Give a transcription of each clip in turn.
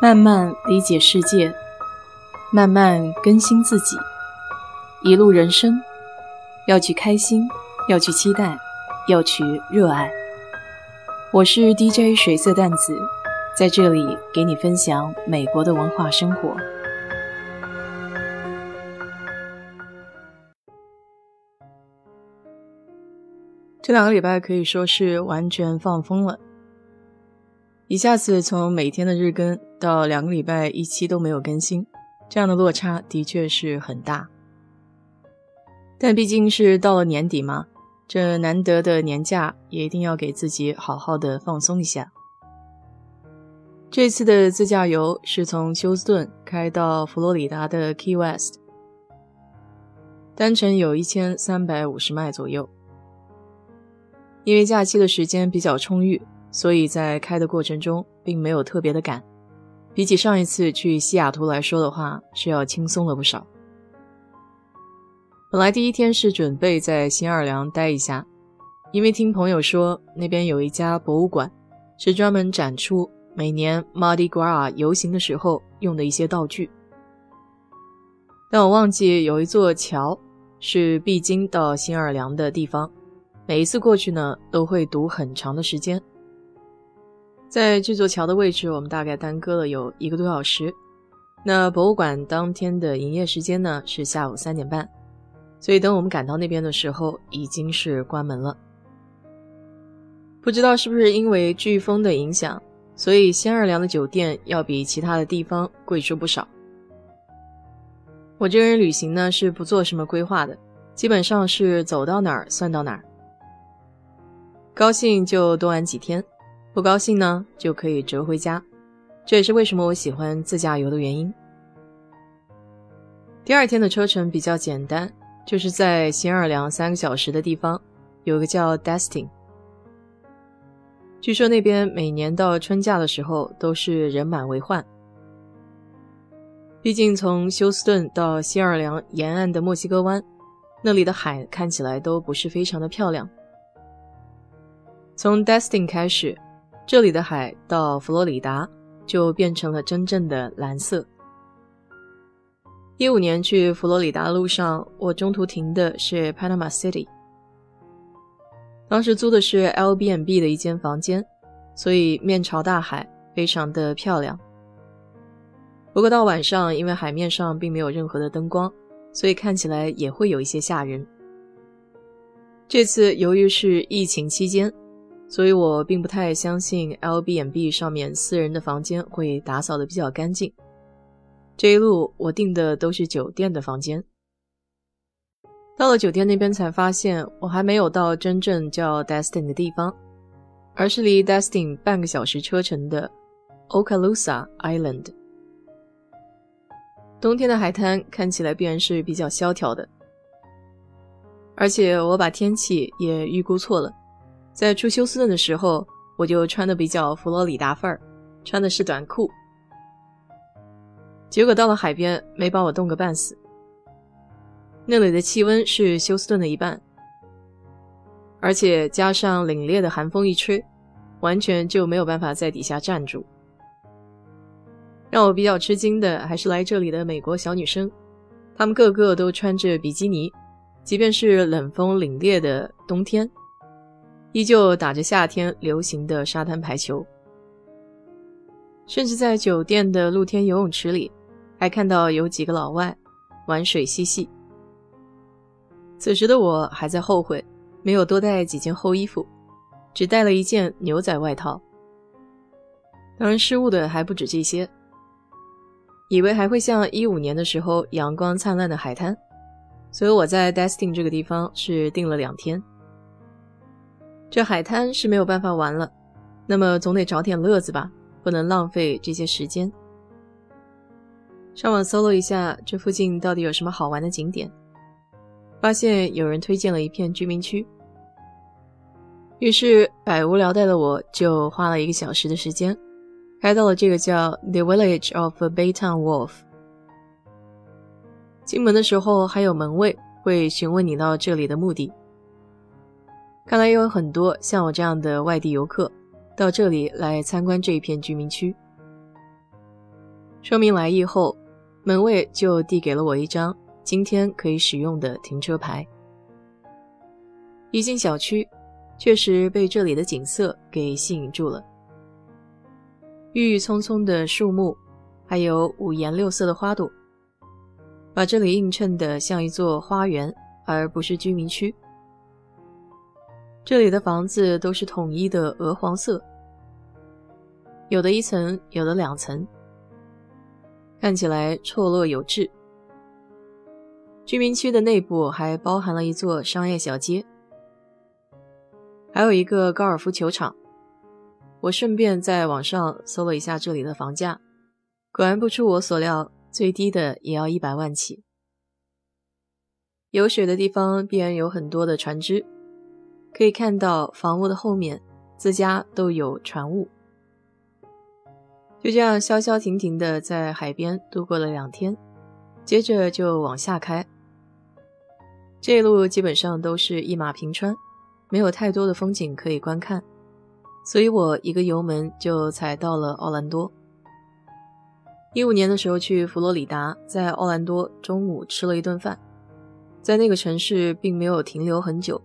慢慢理解世界，慢慢更新自己。一路人生，要去开心，要去期待，要去热爱。我是 DJ 水色淡子，在这里给你分享美国的文化生活。这两个礼拜可以说是完全放风了。一下子从每天的日更到两个礼拜一期都没有更新，这样的落差的确是很大。但毕竟是到了年底嘛，这难得的年假也一定要给自己好好的放松一下。这次的自驾游是从休斯顿开到佛罗里达的 Key West，单程有一千三百五十迈左右。因为假期的时间比较充裕。所以在开的过程中，并没有特别的赶，比起上一次去西雅图来说的话，是要轻松了不少。本来第一天是准备在新奥尔良待一下，因为听朋友说那边有一家博物馆，是专门展出每年 Mardi Gras 游行的时候用的一些道具。但我忘记有一座桥是必经到新奥尔良的地方，每一次过去呢，都会堵很长的时间。在这座桥的位置，我们大概耽搁了有一个多小时。那博物馆当天的营业时间呢是下午三点半，所以等我们赶到那边的时候，已经是关门了。不知道是不是因为飓风的影响，所以仙二良的酒店要比其他的地方贵出不少。我这个人旅行呢是不做什么规划的，基本上是走到哪儿算到哪儿，高兴就多玩几天。不高兴呢，就可以折回家。这也是为什么我喜欢自驾游的原因。第二天的车程比较简单，就是在新奥尔良三个小时的地方，有个叫 Destin。据说那边每年到春假的时候都是人满为患。毕竟从休斯顿到新奥尔良沿岸的墨西哥湾，那里的海看起来都不是非常的漂亮。从 Destin 开始。这里的海到佛罗里达就变成了真正的蓝色。一五年去佛罗里达的路上，我中途停的是 Panama City，当时租的是 L B N B 的一间房间，所以面朝大海，非常的漂亮。不过到晚上，因为海面上并没有任何的灯光，所以看起来也会有一些吓人。这次由于是疫情期间。所以我并不太相信 L B n B 上面私人的房间会打扫的比较干净。这一路我订的都是酒店的房间。到了酒店那边才发现，我还没有到真正叫 Destin 的地方，而是离 Destin 半个小时车程的 Okaloosa Island。冬天的海滩看起来必然是比较萧条的，而且我把天气也预估错了。在出休斯顿的时候，我就穿的比较佛罗里达范儿，穿的是短裤。结果到了海边，没把我冻个半死。那里的气温是休斯顿的一半，而且加上凛冽的寒风一吹，完全就没有办法在底下站住。让我比较吃惊的还是来这里的美国小女生，她们个个都穿着比基尼，即便是冷风凛冽的冬天。依旧打着夏天流行的沙滩排球，甚至在酒店的露天游泳池里，还看到有几个老外玩水嬉戏。此时的我还在后悔没有多带几件厚衣服，只带了一件牛仔外套。当然，失误的还不止这些，以为还会像一五年的时候阳光灿烂的海滩，所以我在 Destin 这个地方是订了两天。这海滩是没有办法玩了，那么总得找点乐子吧，不能浪费这些时间。上网搜了一下这附近到底有什么好玩的景点，发现有人推荐了一片居民区，于是百无聊赖的我就花了一个小时的时间，开到了这个叫 The Village of Baytown Wolf。进门的时候还有门卫会询问你到这里的目的。看来也有很多像我这样的外地游客到这里来参观这一片居民区。说明来意后，门卫就递给了我一张今天可以使用的停车牌。一进小区，确实被这里的景色给吸引住了。郁郁葱葱的树木，还有五颜六色的花朵，把这里映衬得像一座花园，而不是居民区。这里的房子都是统一的鹅黄色，有的一层，有的两层，看起来错落有致。居民区的内部还包含了一座商业小街，还有一个高尔夫球场。我顺便在网上搜了一下这里的房价，果然不出我所料，最低的也要一百万起。有水的地方必然有很多的船只。可以看到房屋的后面，自家都有船坞。就这样消消停停的在海边度过了两天，接着就往下开。这一路基本上都是一马平川，没有太多的风景可以观看，所以我一个油门就踩到了奥兰多。一五年的时候去佛罗里达，在奥兰多中午吃了一顿饭，在那个城市并没有停留很久。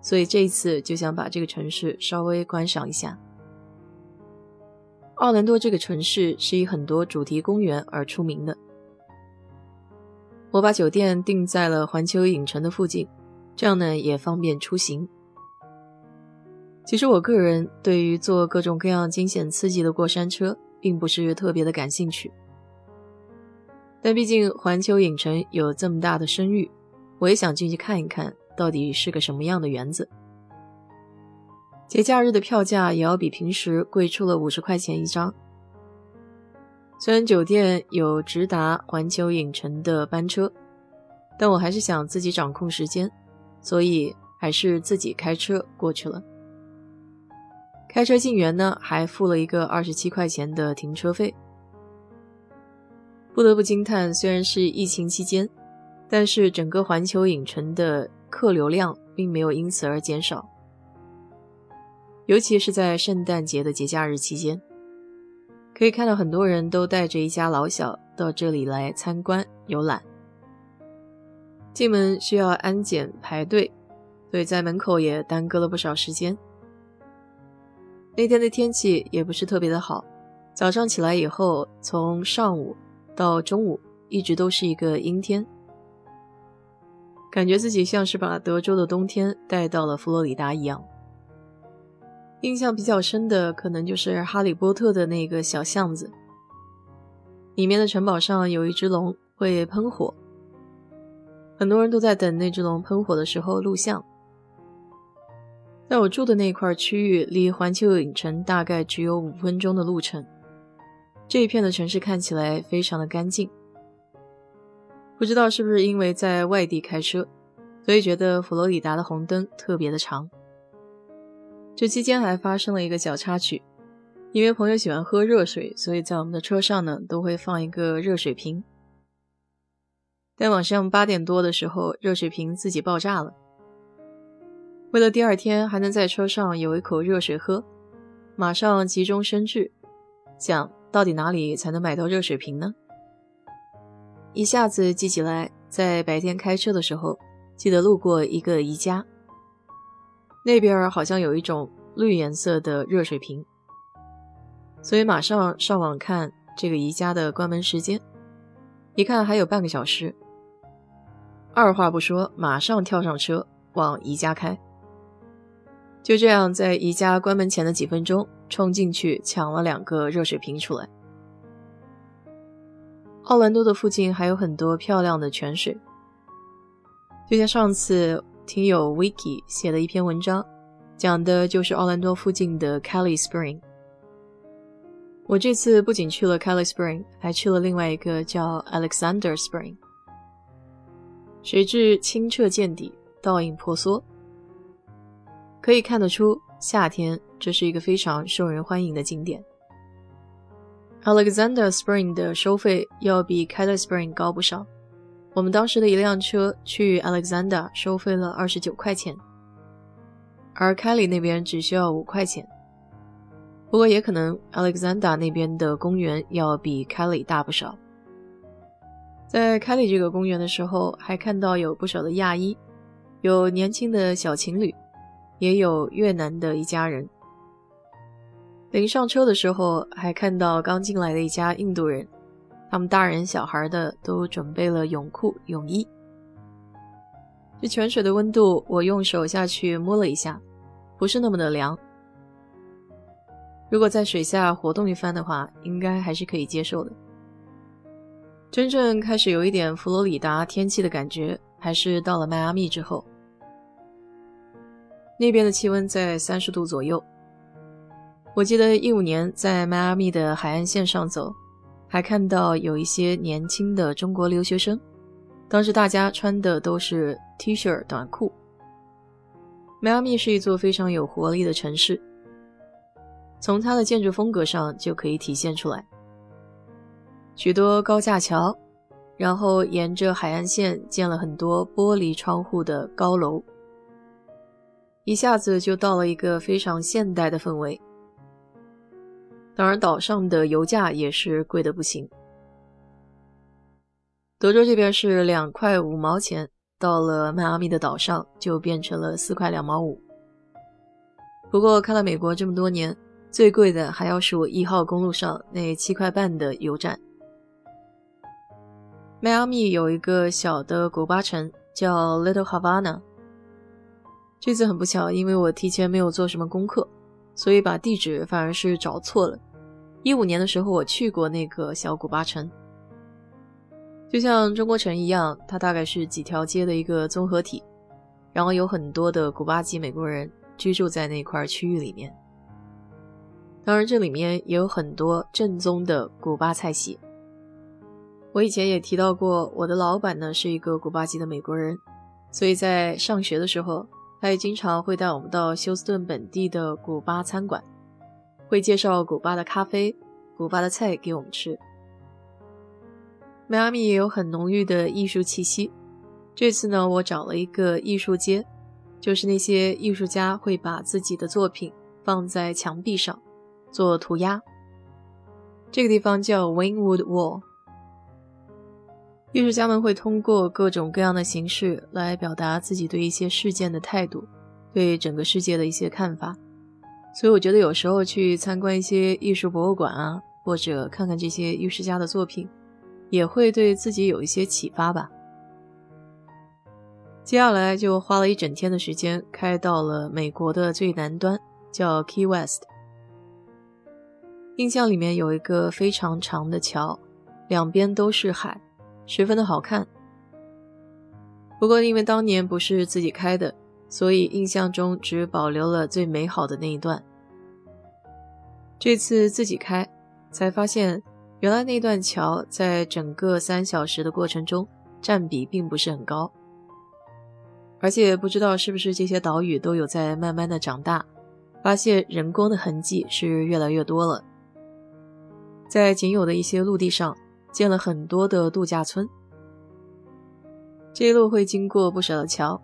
所以这一次就想把这个城市稍微观赏一下。奥兰多这个城市是以很多主题公园而出名的。我把酒店定在了环球影城的附近，这样呢也方便出行。其实我个人对于坐各种各样惊险刺激的过山车并不是特别的感兴趣，但毕竟环球影城有这么大的声誉，我也想进去看一看。到底是个什么样的园子？节假日的票价也要比平时贵出了五十块钱一张。虽然酒店有直达环球影城的班车，但我还是想自己掌控时间，所以还是自己开车过去了。开车进园呢，还付了一个二十七块钱的停车费。不得不惊叹，虽然是疫情期间，但是整个环球影城的。客流量并没有因此而减少，尤其是在圣诞节的节假日期间，可以看到很多人都带着一家老小到这里来参观游览。进门需要安检排队，所以在门口也耽搁了不少时间。那天的天气也不是特别的好，早上起来以后，从上午到中午一直都是一个阴天。感觉自己像是把德州的冬天带到了佛罗里达一样。印象比较深的，可能就是《哈利波特》的那个小巷子，里面的城堡上有一只龙会喷火，很多人都在等那只龙喷火的时候录像。在我住的那块区域，离环球影城大概只有五分钟的路程。这一片的城市看起来非常的干净。不知道是不是因为在外地开车，所以觉得佛罗里达的红灯特别的长。这期间还发生了一个小插曲，因为朋友喜欢喝热水，所以在我们的车上呢都会放一个热水瓶。但晚上八点多的时候，热水瓶自己爆炸了。为了第二天还能在车上有一口热水喝，马上急中生智，想到底哪里才能买到热水瓶呢？一下子记起来，在白天开车的时候，记得路过一个宜家，那边好像有一种绿颜色的热水瓶，所以马上上网看这个宜家的关门时间，一看还有半个小时，二话不说，马上跳上车往宜家开。就这样，在宜家关门前的几分钟，冲进去抢了两个热水瓶出来。奥兰多的附近还有很多漂亮的泉水，就像上次听友 Vicky 写的一篇文章，讲的就是奥兰多附近的 Kelly Spring。我这次不仅去了 Kelly Spring，还去了另外一个叫 Alexander Spring，水质清澈见底，倒影婆娑，可以看得出夏天这是一个非常受人欢迎的景点。Alexander Spring 的收费要比 Kelly Spring 高不少。我们当时的一辆车去 Alexander 收费了二十九块钱，而 Kelly 那边只需要五块钱。不过也可能 Alexander 那边的公园要比 Kelly 大不少。在 Kelly 这个公园的时候，还看到有不少的亚裔，有年轻的小情侣，也有越南的一家人。临上车的时候，还看到刚进来的一家印度人，他们大人小孩的都准备了泳裤、泳衣。这泉水的温度，我用手下去摸了一下，不是那么的凉。如果在水下活动一番的话，应该还是可以接受的。真正开始有一点佛罗里达天气的感觉，还是到了迈阿密之后。那边的气温在三十度左右。我记得一五年在迈阿密的海岸线上走，还看到有一些年轻的中国留学生，当时大家穿的都是 T 恤短裤。迈阿密是一座非常有活力的城市。从它的建筑风格上就可以体现出来，许多高架桥，然后沿着海岸线建了很多玻璃窗户的高楼，一下子就到了一个非常现代的氛围。当然，岛上的油价也是贵的不行。德州这边是两块五毛钱，到了迈阿密的岛上就变成了四块两毛五。不过看了美国这么多年。最贵的还要数一号公路上那七块半的油站。迈阿密有一个小的古巴城叫 Little Havana。这次很不巧，因为我提前没有做什么功课，所以把地址反而是找错了。一五年的时候我去过那个小古巴城，就像中国城一样，它大概是几条街的一个综合体，然后有很多的古巴籍美国人居住在那块区域里面。当然，这里面也有很多正宗的古巴菜系。我以前也提到过，我的老板呢是一个古巴籍的美国人，所以在上学的时候，他也经常会带我们到休斯顿本地的古巴餐馆，会介绍古巴的咖啡、古巴的菜给我们吃。迈阿密也有很浓郁的艺术气息。这次呢，我找了一个艺术街，就是那些艺术家会把自己的作品放在墙壁上。做涂鸦，这个地方叫 Wingwood Wall。艺术家们会通过各种各样的形式来表达自己对一些事件的态度，对整个世界的一些看法。所以我觉得有时候去参观一些艺术博物馆啊，或者看看这些艺术家的作品，也会对自己有一些启发吧。接下来就花了一整天的时间，开到了美国的最南端，叫 Key West。印象里面有一个非常长的桥，两边都是海，十分的好看。不过因为当年不是自己开的，所以印象中只保留了最美好的那一段。这次自己开，才发现原来那段桥在整个三小时的过程中占比并不是很高，而且不知道是不是这些岛屿都有在慢慢的长大，发现人工的痕迹是越来越多了。在仅有的一些陆地上建了很多的度假村，这一路会经过不少的桥，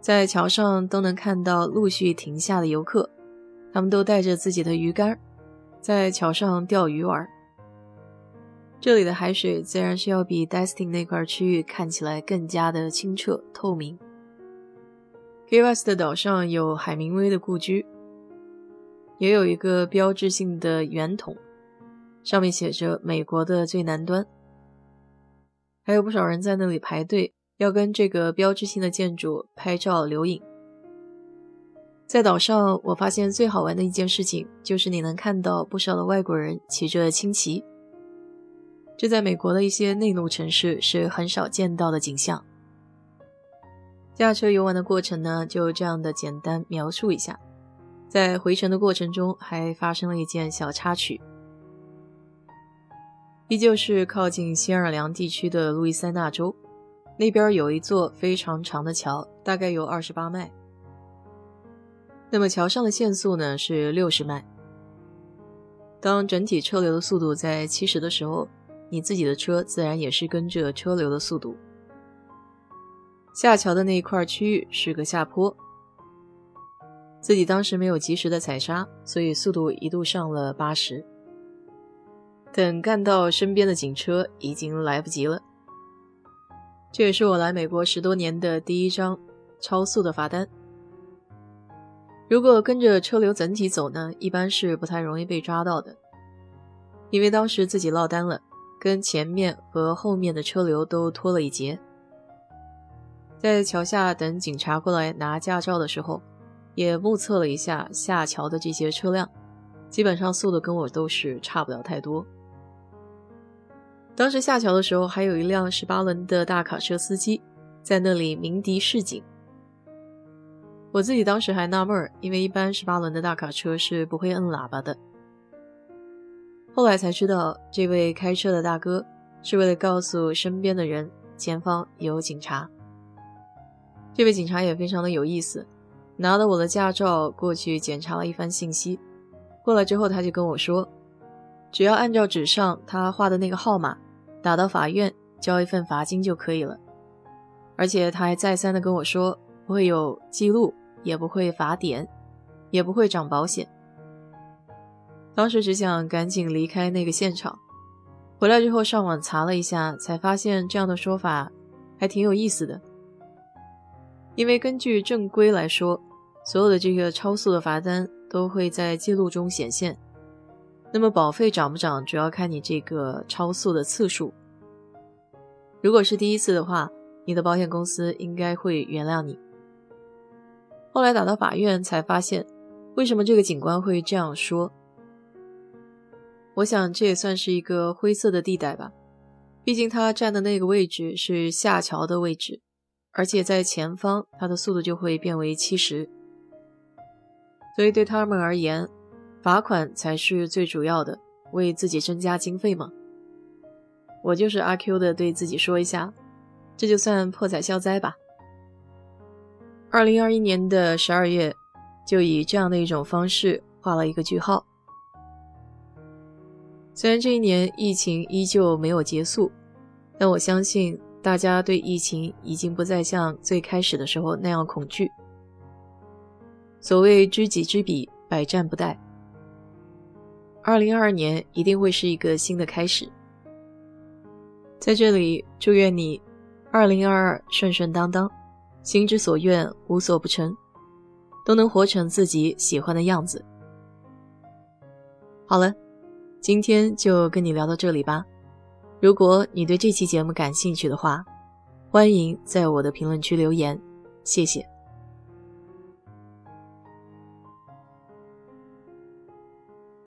在桥上都能看到陆续停下的游客，他们都带着自己的鱼竿，在桥上钓鱼玩。这里的海水自然是要比 Destin 那块区域看起来更加的清澈透明。Key West 的岛上有海明威的故居，也有一个标志性的圆筒。上面写着“美国的最南端”，还有不少人在那里排队，要跟这个标志性的建筑拍照留影。在岛上，我发现最好玩的一件事情就是你能看到不少的外国人骑着轻骑，这在美国的一些内陆城市是很少见到的景象。驾车游玩的过程呢，就这样的简单描述一下。在回程的过程中，还发生了一件小插曲。依旧是靠近新奥尔良地区的路易斯安那州，那边有一座非常长的桥，大概有二十八迈。那么桥上的限速呢是六十迈。当整体车流的速度在七十的时候，你自己的车自然也是跟着车流的速度。下桥的那一块区域是个下坡，自己当时没有及时的踩刹，所以速度一度上了八十。等干到身边的警车，已经来不及了。这也是我来美国十多年的第一张超速的罚单。如果跟着车流整体走呢，一般是不太容易被抓到的，因为当时自己落单了，跟前面和后面的车流都拖了一截。在桥下等警察过来拿驾照的时候，也目测了一下下桥的这些车辆，基本上速度跟我都是差不了太多。当时下桥的时候，还有一辆十八轮的大卡车司机在那里鸣笛示警。我自己当时还纳闷儿，因为一般十八轮的大卡车是不会摁喇叭的。后来才知道，这位开车的大哥是为了告诉身边的人前方有警察。这位警察也非常的有意思，拿了我的驾照过去检查了一番信息，过来之后他就跟我说，只要按照纸上他画的那个号码。打到法院交一份罚金就可以了，而且他还再三的跟我说不会有记录，也不会罚点，也不会涨保险。当时只想赶紧离开那个现场，回来之后上网查了一下，才发现这样的说法还挺有意思的。因为根据正规来说，所有的这个超速的罚单都会在记录中显现。那么保费涨不涨，主要看你这个超速的次数。如果是第一次的话，你的保险公司应该会原谅你。后来打到法院才发现，为什么这个警官会这样说？我想这也算是一个灰色的地带吧。毕竟他站的那个位置是下桥的位置，而且在前方，他的速度就会变为七十，所以对他们而言。罚款才是最主要的，为自己增加经费嘛。我就是阿 Q 的，对自己说一下，这就算破财消灾吧。二零二一年的十二月，就以这样的一种方式画了一个句号。虽然这一年疫情依旧没有结束，但我相信大家对疫情已经不再像最开始的时候那样恐惧。所谓知己知彼，百战不殆。二零二二年一定会是一个新的开始，在这里祝愿你二零二二顺顺当当，心之所愿无所不成，都能活成自己喜欢的样子。好了，今天就跟你聊到这里吧。如果你对这期节目感兴趣的话，欢迎在我的评论区留言，谢谢。